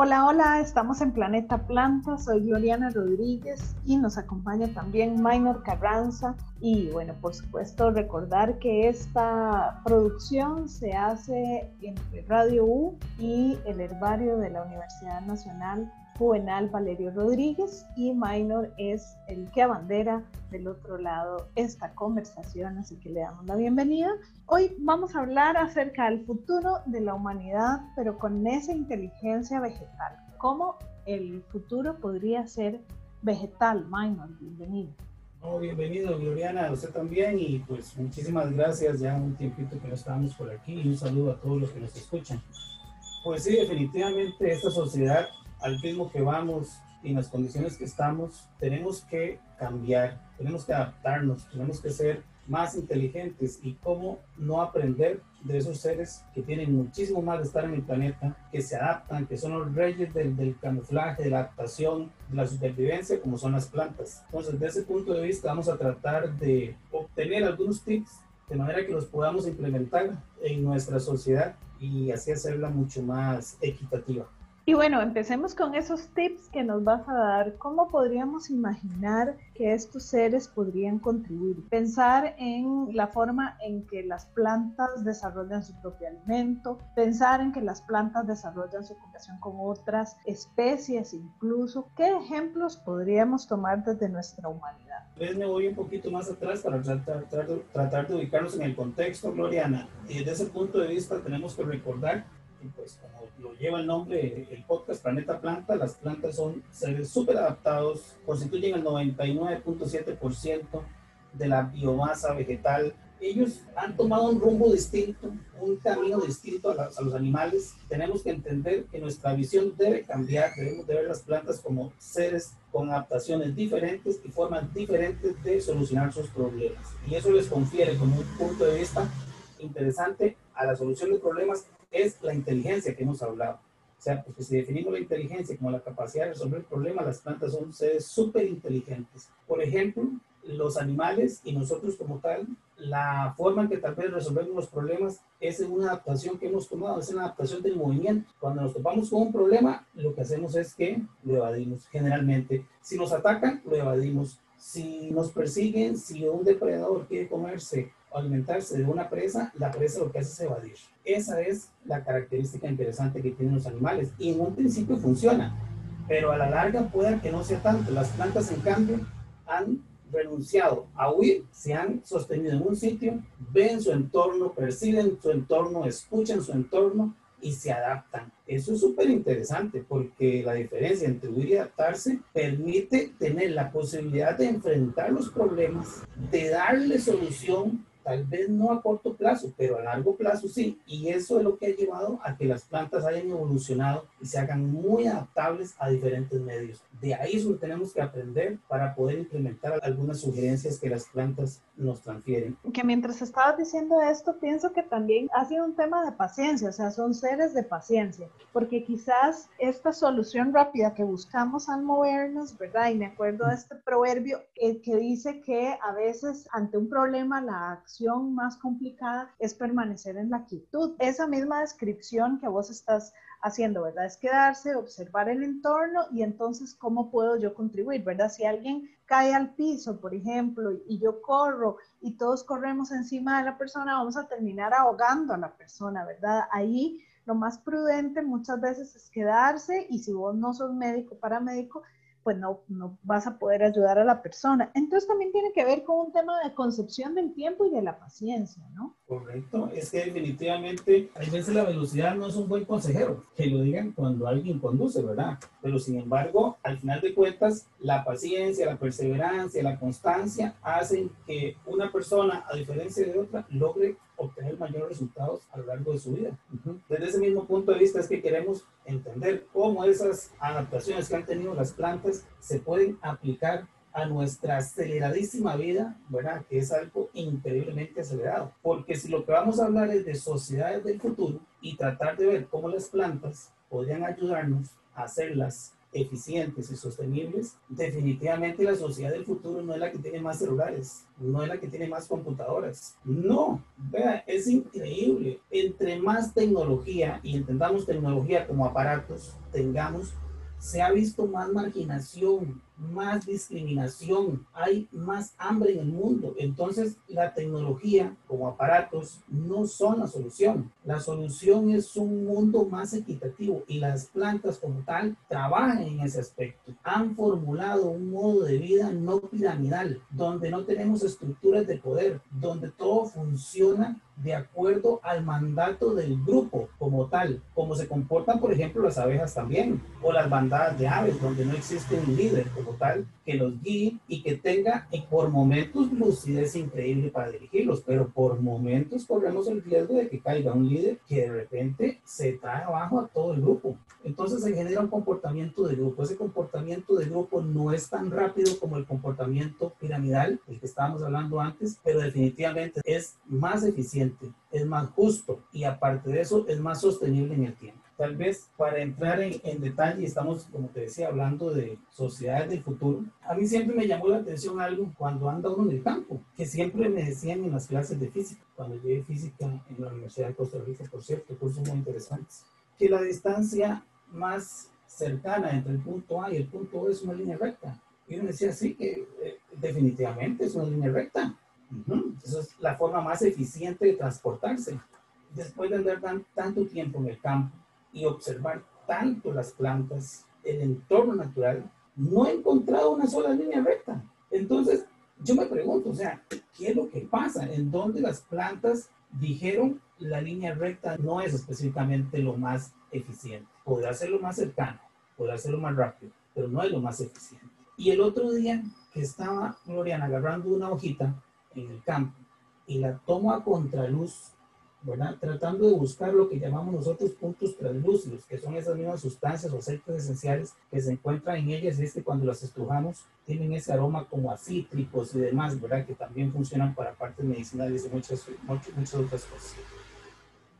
Hola, hola, estamos en Planeta Planta, soy Gloriana Rodríguez y nos acompaña también Minor Carranza. Y bueno, por supuesto, recordar que esta producción se hace entre Radio U y el Herbario de la Universidad Nacional Juvenal Valerio Rodríguez y Minor es el que abandera del otro lado esta conversación, así que le damos la bienvenida. Hoy vamos a hablar acerca del futuro de la humanidad, pero con esa inteligencia vegetal. ¿Cómo el futuro podría ser vegetal? Minor, bienvenido. Oh, bienvenido, Gloriana, usted también, y pues muchísimas gracias, ya un tiempito que no estamos por aquí, y un saludo a todos los que nos escuchan. Pues sí, definitivamente esta sociedad al ritmo que vamos y en las condiciones que estamos, tenemos que cambiar, tenemos que adaptarnos, tenemos que ser más inteligentes y cómo no aprender de esos seres que tienen muchísimo más de estar en el planeta, que se adaptan, que son los reyes del, del, camuflaje, de la adaptación, de la supervivencia, como son las plantas. Entonces, desde ese punto de vista, vamos a tratar de obtener algunos tips de manera que los podamos implementar en nuestra sociedad y así hacerla mucho más equitativa. Y bueno, empecemos con esos tips que nos vas a dar. ¿Cómo podríamos imaginar que estos seres podrían contribuir? Pensar en la forma en que las plantas desarrollan su propio alimento, pensar en que las plantas desarrollan su comunicación con otras especies incluso. ¿Qué ejemplos podríamos tomar desde nuestra humanidad? Pues me voy un poquito más atrás para tratar, tratar, de ubicarnos en el contexto, Gloriana. Y desde ese punto de vista tenemos que recordar y pues como lo lleva el nombre el podcast Planeta Planta, las plantas son seres súper adaptados, constituyen el 99.7% de la biomasa vegetal. Ellos han tomado un rumbo distinto, un camino distinto a, a, los animales. Tenemos que entender que nuestra visión debe cambiar, debemos de ver las plantas como seres con adaptaciones diferentes y formas diferentes de solucionar sus problemas. Y eso les confiere como un punto de vista interesante a la solución de problemas es la inteligencia que hemos hablado. O sea, porque si definimos la inteligencia como la capacidad de resolver problemas, las plantas son seres súper inteligentes. Por ejemplo, los animales y nosotros como tal, la forma en que tal vez resolvemos los problemas es una adaptación que hemos tomado, es una adaptación del movimiento. Cuando nos topamos con un problema, lo que hacemos es que lo evadimos generalmente. Si nos atacan, lo evadimos. Si nos persiguen, si un depredador quiere comerse alimentarse de una presa, la presa lo que hace es evadir. Esa es la característica interesante que tienen los animales y en un principio funciona, pero a la larga puede que no sea tanto. Las plantas, en cambio, han renunciado a huir, se han sostenido en un sitio, ven su entorno, perciben su entorno, escuchan su entorno y se adaptan. Eso es súper interesante porque la diferencia entre huir y adaptarse permite tener la posibilidad de enfrentar los problemas, de darle solución tal vez no a corto plazo, pero a largo plazo sí. Y eso es lo que ha llevado a que las plantas hayan evolucionado y se hagan muy adaptables a diferentes medios. De ahí es lo tenemos que aprender para poder implementar algunas sugerencias que las plantas nos transfieren. Que mientras estabas diciendo esto, pienso que también ha sido un tema de paciencia, o sea, son seres de paciencia, porque quizás esta solución rápida que buscamos al movernos, ¿verdad? Y me acuerdo de este proverbio que dice que a veces ante un problema la acción más complicada es permanecer en la quietud. Esa misma descripción que vos estás haciendo, ¿verdad? Es quedarse, observar el entorno y entonces cómo puedo yo contribuir, ¿verdad? Si alguien cae al piso, por ejemplo, y yo corro y todos corremos encima de la persona, vamos a terminar ahogando a la persona, ¿verdad? Ahí lo más prudente muchas veces es quedarse y si vos no sos médico, paramédico, pues no, no vas a poder ayudar a la persona. Entonces también tiene que ver con un tema de concepción del tiempo y de la paciencia, ¿no? Correcto, es que definitivamente a veces la velocidad no es un buen consejero, que lo digan cuando alguien conduce, ¿verdad? Pero sin embargo, al final de cuentas, la paciencia, la perseverancia, la constancia hacen que una persona, a diferencia de otra, logre obtener mayores resultados a lo largo de su vida. Desde ese mismo punto de vista es que queremos entender cómo esas adaptaciones que han tenido las plantas se pueden aplicar a nuestra aceleradísima vida, ¿verdad? Que es algo increíblemente acelerado. Porque si lo que vamos a hablar es de sociedades del futuro y tratar de ver cómo las plantas podrían ayudarnos a hacerlas eficientes y sostenibles, definitivamente la sociedad del futuro no es la que tiene más celulares, no es la que tiene más computadoras. No, vea, es increíble. Entre más tecnología y entendamos tecnología como aparatos tengamos, se ha visto más marginación, más discriminación, hay más hambre en el mundo. Entonces, la tecnología como aparatos no son la solución. La solución es un mundo más equitativo y las plantas como tal trabajan en ese aspecto. Han formulado un modo de vida no piramidal, donde no tenemos estructuras de poder, donde todo funciona de acuerdo al mandato del grupo como tal, como se comportan, por ejemplo, las abejas también, o las bandadas de aves, donde no existe un líder como tal que los guíe y que tenga por momentos lucidez increíble para dirigirlos, pero por momentos corremos el riesgo de que caiga un líder que de repente se trae abajo a todo el grupo. Entonces se genera un comportamiento de grupo. Ese comportamiento de grupo no es tan rápido como el comportamiento piramidal, el que estábamos hablando antes, pero definitivamente es más eficiente, es más justo y aparte de eso es más sostenible en el tiempo. Tal vez para entrar en, en detalle, estamos, como te decía, hablando de sociedades del futuro. A mí siempre me llamó la atención algo cuando anda uno en el campo, que siempre me decían en las clases de física, cuando llegué física en la Universidad de Costa Rica, por cierto, cursos muy interesantes, que la distancia más cercana entre el punto A y el punto B es una línea recta. Y uno decía, sí, que eh, definitivamente es una línea recta. Uh Esa es la forma más eficiente de transportarse. Después de andar tan, tanto tiempo en el campo, y observar tanto las plantas, el entorno natural, no he encontrado una sola línea recta. Entonces, yo me pregunto, o sea, ¿qué es lo que pasa? ¿En dónde las plantas dijeron la línea recta no es específicamente lo más eficiente? Podrá ser lo más cercano, podrá ser lo más rápido, pero no es lo más eficiente. Y el otro día que estaba Gloriana agarrando una hojita en el campo y la tomo a contraluz Tratando de buscar lo que llamamos nosotros puntos translúcidos, que son esas mismas sustancias o aceites esenciales que se encuentran en ellas y es que cuando las estrujamos tienen ese aroma como a cítricos y demás, ¿verdad? Que también funcionan para partes medicinales y muchas, muchas, muchas otras cosas.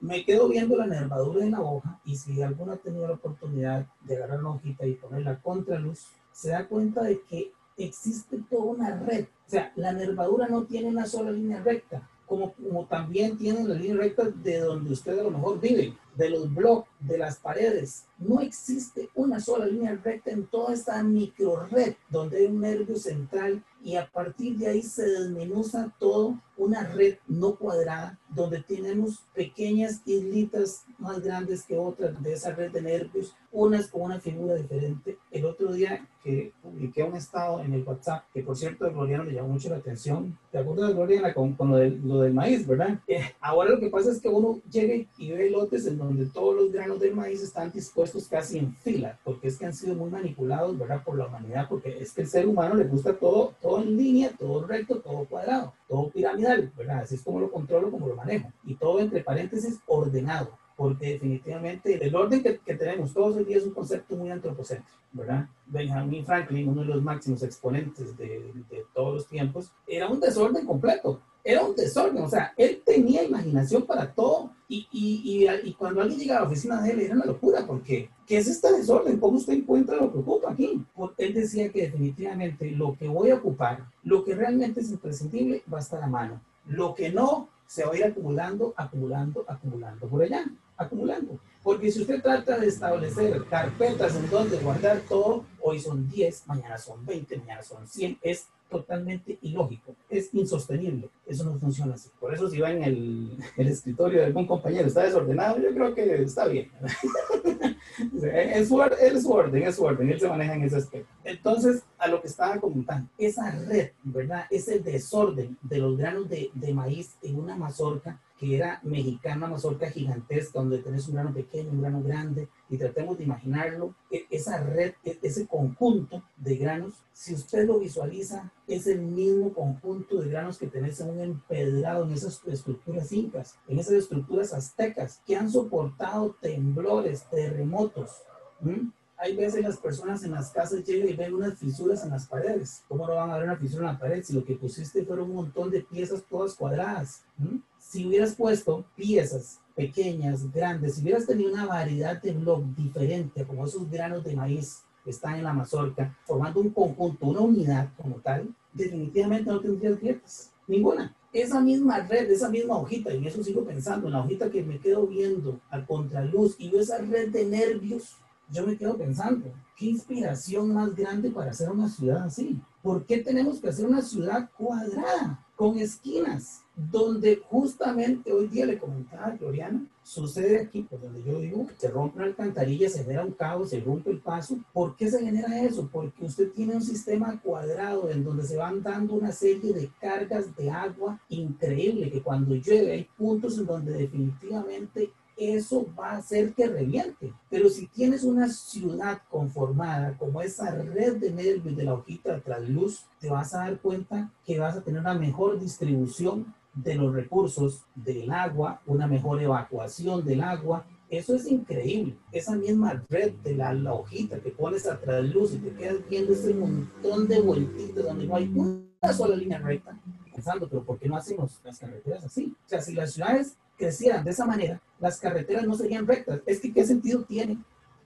Me quedo viendo la nervadura de la hoja y si alguno ha tenido la oportunidad de agarrar una hojita y ponerla a contraluz, se da cuenta de que existe toda una red. O sea, la nervadura no tiene una sola línea recta como, como también tienen la línea recta de donde usted a lo mejor vive, de los bloques, de las paredes. No existe una sola línea recta en toda esta micro red donde hay un nervio central y a partir de ahí se desmenuza todo una red no cuadrada donde tenemos pequeñas islitas más grandes que otras de esa red de nervios, unas con una figura diferente. El otro día que publiqué un estado en el WhatsApp, que por cierto a Gloriano le llamó mucho la atención. ¿Te acuerdas, Gloriana, con, con lo, del, lo, del, maíz, verdad? Eh, ahora lo que pasa es que uno llega y ve lotes en donde todos los granos del maíz están dispuestos casi en fila, porque es que han sido muy manipulados, ¿verdad? Por la humanidad, porque es que el ser humano le gusta todo, todo en línea, todo recto, todo cuadrado, todo piramidal, ¿verdad? Así es como lo controlo, como lo manejo. Y todo entre paréntesis ordenado porque definitivamente el orden que, que, tenemos todos el día es un concepto muy antropocéntrico, ¿verdad? Benjamin Franklin, uno de los máximos exponentes de, de, todos los tiempos, era un desorden completo, era un desorden, o sea, él tenía imaginación para todo y, y, y, y cuando alguien llegaba a la oficina de él era una locura, porque ¿qué es este desorden? ¿Cómo usted encuentra lo que ocupa aquí? Él decía que definitivamente lo que voy a ocupar, lo que realmente es imprescindible, va a estar a mano. Lo que no, se va a ir acumulando, acumulando, acumulando por allá acumulando. Porque si usted trata de establecer carpetas en donde guardar todo, hoy son 10, mañana son 20, mañana son 100, es totalmente ilógico, es insostenible, eso no funciona así. Por eso si va en el, el escritorio de algún compañero, está desordenado, yo creo que está bien. es, su, es su orden, es su orden, él se maneja en ese aspecto. Entonces, a lo que estaba comentando, esa red, ¿verdad? Ese desorden de los granos de, de maíz en una mazorca, que era mexicana, mazorca gigantesca, donde tenés un grano pequeño, un grano grande, y tratemos de imaginarlo, e, esa red, e, ese conjunto de granos, si usted lo visualiza, es el mismo conjunto de granos que tenés en un empedrado, en esas estructuras incas, en esas estructuras aztecas, que han soportado temblores, terremotos. Hay veces las personas en las casas llegan y ven unas fisuras en las paredes. ¿Cómo no van a ver una fisura en la pared si lo que pusiste fueron un montón de piezas todas cuadradas? si hubieras puesto piezas pequeñas, grandes, si hubieras tenido una variedad de blog diferente, como esos granos de maíz, está en la mazorca, formando un conjunto, una unidad como tal, definitivamente no tendrías grietas, ninguna. Esa misma red, esa misma hojita, y en eso sigo pensando, en la hojita que me quedo viendo a contraluz y veo esa red de nervios, yo me quedo pensando, qué inspiración más grande para hacer una ciudad así. ¿Por qué tenemos que hacer una ciudad cuadrada, con esquinas? Donde justamente hoy día le comentaba a Gloriana, sucede aquí, por donde yo vivo, se rompe una alcantarilla, se genera un caos, se rompe el paso. ¿Por qué se genera eso? Porque usted tiene un sistema cuadrado en donde se van dando una serie de cargas de agua increíble, que cuando llueve hay puntos en donde definitivamente eso va a hacer que reviente. Pero si tienes una ciudad conformada como esa red de nervios de la hojita de luz, te vas a dar cuenta que vas a tener una mejor distribución de los recursos del agua, una mejor evacuación del agua. Eso es increíble. Esa misma red de la, hojita que pones a luz y te quedas viendo ese montón de vueltitas donde no hay una sola línea recta. Pensando, pero ¿por qué no hacemos las carreteras así? O sea, si las ciudades crecieran de esa manera, las carreteras no serían rectas. Es que, ¿qué sentido tiene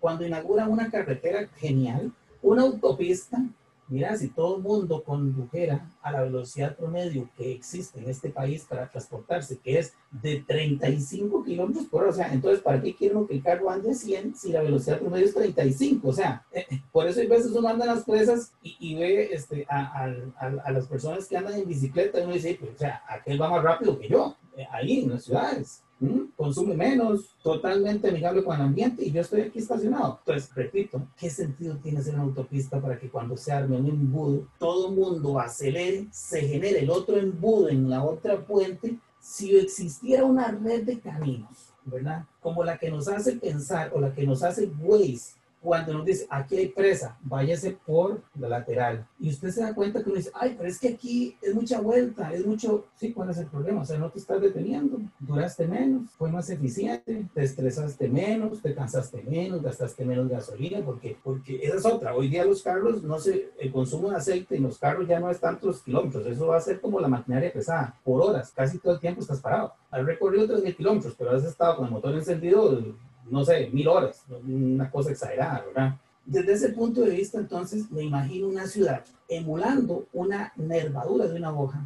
cuando inauguran una carretera genial, una autopista Mira, si todo el mundo condujera a la velocidad promedio que existe en este país para transportarse, que es de 35 kilómetros por hora, o sea, entonces, ¿para qué quieren que el carro ande 100 si la velocidad promedio es 35? O sea, eh, eh, por eso hay veces uno anda en las presas y, ve este, a, a, las personas que andan en bicicleta y uno dice, o sea, aquel va más rápido que yo, ahí en las ciudades consume menos, totalmente amigable con el ambiente y yo estoy aquí estacionado. Entonces, repito, ¿qué sentido tiene ser una autopista para que cuando se arme un embudo, todo el mundo acelere, se genere el otro embudo en la otra puente? Si existiera una red de caminos, ¿verdad? Como la que nos hace pensar o la que nos hace Waze cuando nos dice, aquí hay presa, váyase por la lateral. Y usted se da cuenta que uno dice, ay, pero es que aquí es mucha vuelta, es mucho... Sí, ¿cuál es el problema? O sea, no te estás deteniendo, duraste menos, fue más eficiente, te estresaste menos, te cansaste menos, gastaste menos gasolina, porque, porque esa es otra. Hoy día los carros, no sé, el consumo de aceite en los carros ya no es tantos kilómetros, eso va a ser como la maquinaria pesada, por horas, casi todo el tiempo estás parado. Has recorrido 3.000 kilómetros, pero has estado con el motor encendido no sé, mil horas, una cosa exagerada, ¿verdad? Desde ese punto de vista, entonces, me imagino una ciudad emulando una nervadura de una hoja,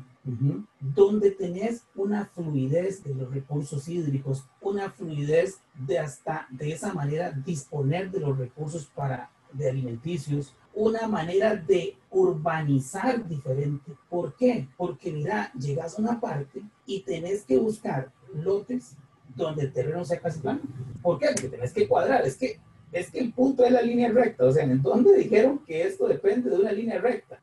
donde tenés una fluidez de los recursos hídricos, una fluidez de hasta de esa manera disponer de los recursos para de alimenticios, una manera de urbanizar diferente. ¿Por qué? Porque mira, llegas a una parte y tenés que buscar lotes donde el terreno sea casi plano. ¿Por qué? Porque tenés que cuadrar. Es que, es que el punto es la línea recta. O sea, ¿en dónde dijeron que esto depende de una línea recta?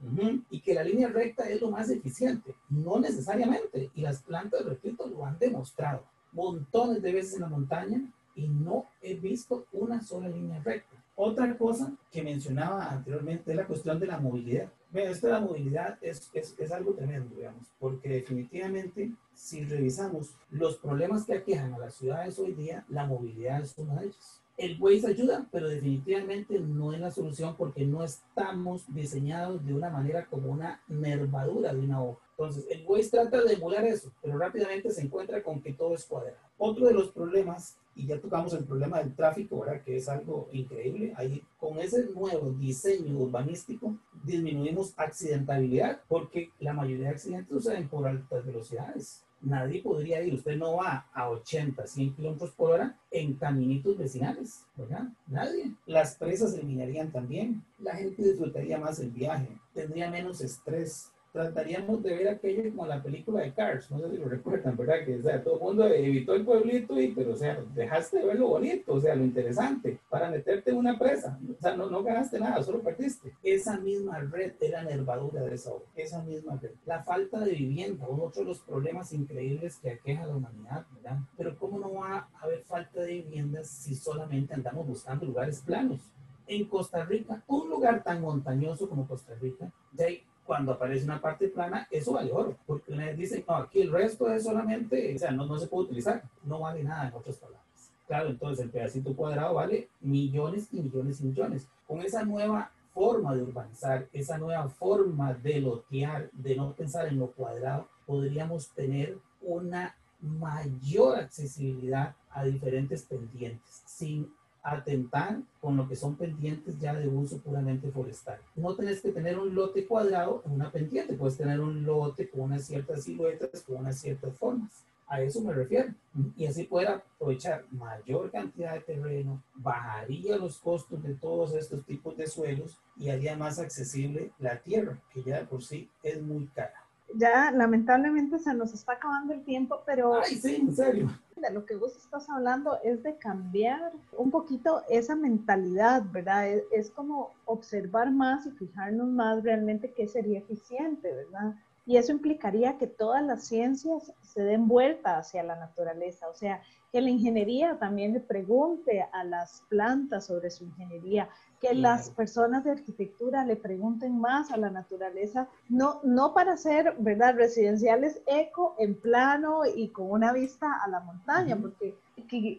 Y que la línea recta es lo más eficiente. No necesariamente. Y las plantas de repito, lo han demostrado montones de veces en la montaña y no he visto una sola línea recta. Otra cosa que mencionaba anteriormente es la cuestión de la movilidad. Bueno, esto de la movilidad es, es, es, algo tremendo, digamos, porque definitivamente si revisamos los problemas que aquejan a las ciudades hoy día, la movilidad es uno de ellos. El Waze ayuda, pero definitivamente no es la solución porque no estamos diseñados de una manera como una nervadura de una hoja. Entonces, el Waze trata de emular eso, pero rápidamente se encuentra con que todo es cuadrado. Otro de los problemas, y ya tocamos el problema del tráfico, ¿verdad? que es algo increíble, ahí con ese nuevo diseño urbanístico disminuimos accidentabilidad, porque la mayoría de accidentes suceden por altas velocidades. Nadie podría ir, usted no va a 80, 100 kilómetros por hora en caminitos vecinales, ¿verdad? Nadie. Las presas eliminarían también. La gente disfrutaría más el viaje, tendría menos estrés, trataríamos de ver aquello como la película de Cars, no sé si lo recuerdan, ¿verdad? Que o sea, todo el mundo evitó el pueblito y, pero o sea, dejaste de ver lo bonito, o sea, lo interesante, para meterte en una presa, o sea, no, no ganaste nada, solo perdiste. Esa misma red era nervadura de esa obra, esa misma red. La falta de vivienda, uno de los problemas increíbles que aqueja a la humanidad, ¿verdad? Pero ¿cómo no va a haber falta de viviendas si solamente andamos buscando lugares planos? En Costa Rica, un lugar tan montañoso como Costa Rica, de ahí cuando aparece una parte plana, eso vale oro, porque vez dicen, no, aquí el resto es solamente, o sea, no, no se puede utilizar, no vale nada en otras palabras. Claro, entonces el pedacito cuadrado vale millones y millones y millones. Con esa nueva forma de urbanizar, esa nueva forma de lotear, de no pensar en lo cuadrado, podríamos tener una mayor accesibilidad a diferentes pendientes, sin atentar con lo que son pendientes ya de uso puramente forestal. No tenés que tener un lote cuadrado en una pendiente, puedes tener un lote con unas ciertas siluetas, con unas ciertas formas. A eso me refiero. Y así poder aprovechar mayor cantidad de terreno, bajaría los costos de todos estos tipos de suelos y haría más accesible la tierra, que ya por sí es muy cara ya lamentablemente se nos está acabando el tiempo, pero... Ay, sí, en serio. De lo que vos estás hablando es de cambiar un poquito esa mentalidad, ¿verdad? Es, es como observar más y fijarnos más realmente qué sería eficiente, ¿verdad? Y eso implicaría que todas las ciencias se den vuelta hacia la naturaleza, o sea, que la ingeniería también le pregunte a las plantas sobre su ingeniería, que las personas de arquitectura le pregunten más a la naturaleza, no, no para ser, ¿verdad?, residenciales eco, en plano y con una vista a la montaña, porque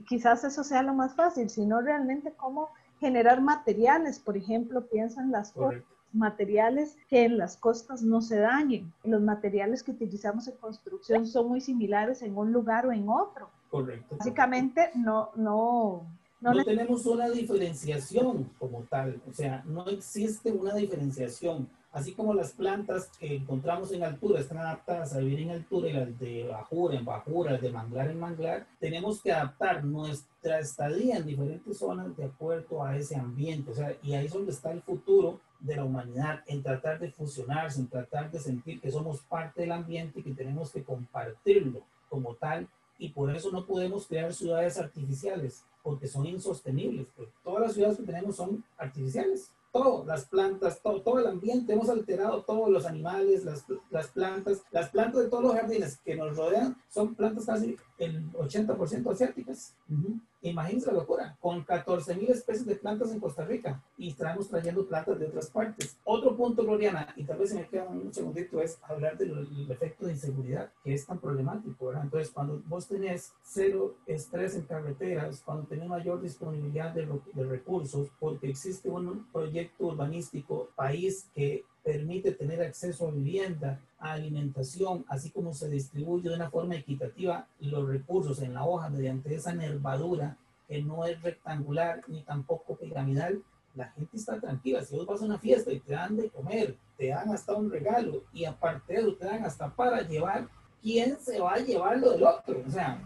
quizás eso sea lo más fácil, sino realmente cómo generar materiales, por ejemplo, piensan las cosas materiales que en las costas no se dañen. Los materiales que utilizamos en construcción son muy similares en un lugar o en otro. Correcto. Básicamente no, no, no, tenemos una diferenciación como tal, o sea, no existe una diferenciación. Así como las plantas que encontramos en altura están adaptadas a vivir en altura y las de bajura en bajura, las de manglar en manglar, tenemos que adaptar nuestra estadía en diferentes zonas de acuerdo a ese ambiente. O sea, y ahí es donde está el futuro de la humanidad, en tratar de fusionarse, en tratar de sentir que somos parte del ambiente y que tenemos que compartirlo como tal. Y por eso no podemos crear ciudades artificiales porque son insostenibles. Porque todas las ciudades que tenemos son artificiales. Todo, las plantas, todo, todo el ambiente, hemos alterado todos los animales, las, las plantas, las plantas de todos los jardines que nos rodean son plantas casi el 80% asiáticas. Imagínense la locura, con 14 mil especies de plantas en Costa Rica y estamos trayendo plantas de otras partes. Otro punto, Gloriana, y tal vez se me queda un segundito, es hablar del efecto de inseguridad, que es tan problemático. ¿verdad? Entonces, cuando vos tenés cero estrés en carreteras, cuando tenés mayor disponibilidad de, de recursos, porque existe un proyecto urbanístico, país que permite tener acceso a vivienda, a alimentación, así como se distribuye de una forma equitativa los recursos en la hoja mediante esa nervadura que no es rectangular ni tampoco piramidal, la gente está tranquila. Si vos vas a una fiesta y te dan de comer, te dan hasta un regalo y aparte de eso te dan hasta para llevar, ¿quién se va a llevar lo del otro? O sea,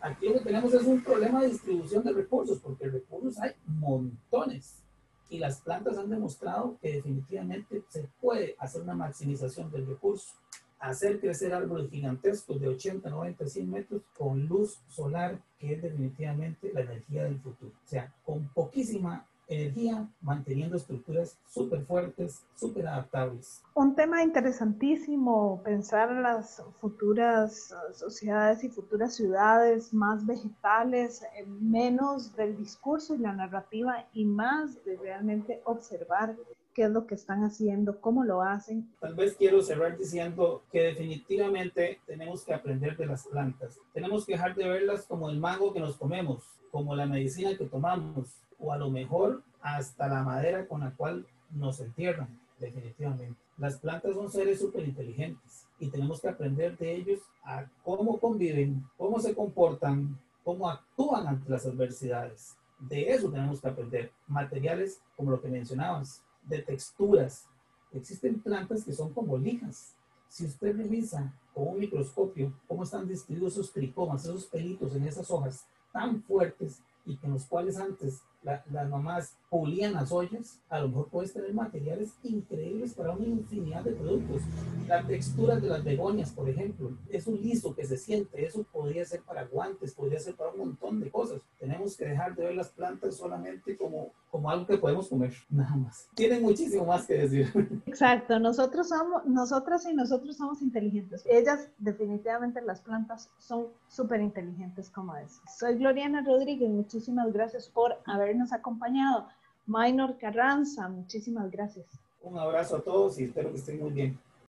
aquí lo que tenemos es un problema de distribución de recursos, porque recursos hay montones y las plantas han demostrado que definitivamente se puede hacer una maximización del recurso, hacer crecer árboles gigantescos de 80, 90, 100 metros con luz solar, que es definitivamente la energía del futuro. O sea, con poquísima energía, manteniendo estructuras súper fuertes, súper adaptables. Un tema interesantísimo, pensar en las futuras uh, sociedades y futuras ciudades más vegetales, menos del discurso y la narrativa y más de realmente observar qué es lo que están haciendo, cómo lo hacen. Tal vez quiero cerrar diciendo que definitivamente tenemos que aprender de las plantas. Tenemos que dejar de verlas como el mango que nos comemos, como la medicina que tomamos, o a lo mejor hasta la madera con la cual nos entierran, definitivamente. Las plantas son seres súper inteligentes y tenemos que aprender de ellos a cómo conviven, cómo se comportan, cómo actúan ante las adversidades. De eso tenemos que aprender. Materiales, como lo que mencionabas, de texturas. Existen plantas que son como lijas. Si usted revisa con un microscopio cómo están distribuidos esos tricomas, esos pelitos en esas hojas tan fuertes y con los cuales antes las mamás pulían las ollas, a lo mejor puedes tener materiales increíbles para una infinidad de productos. La textura de las begonias, por ejemplo, es un liso que se siente, eso podría ser para guantes, podría ser para un montón de cosas. Tenemos que dejar de ver las plantas solamente como, como algo que podemos comer, nada más. Tienen muchísimo más que decir. Exacto, nosotros somos, nosotras y nosotros somos inteligentes. Ellas, definitivamente las plantas son súper inteligentes como es. Soy Gloriana Rodríguez, muchísimas gracias por habernos acompañado. Minor Carranza, muchísimas gracias. Un abrazo a todos y espero que estén muy bien.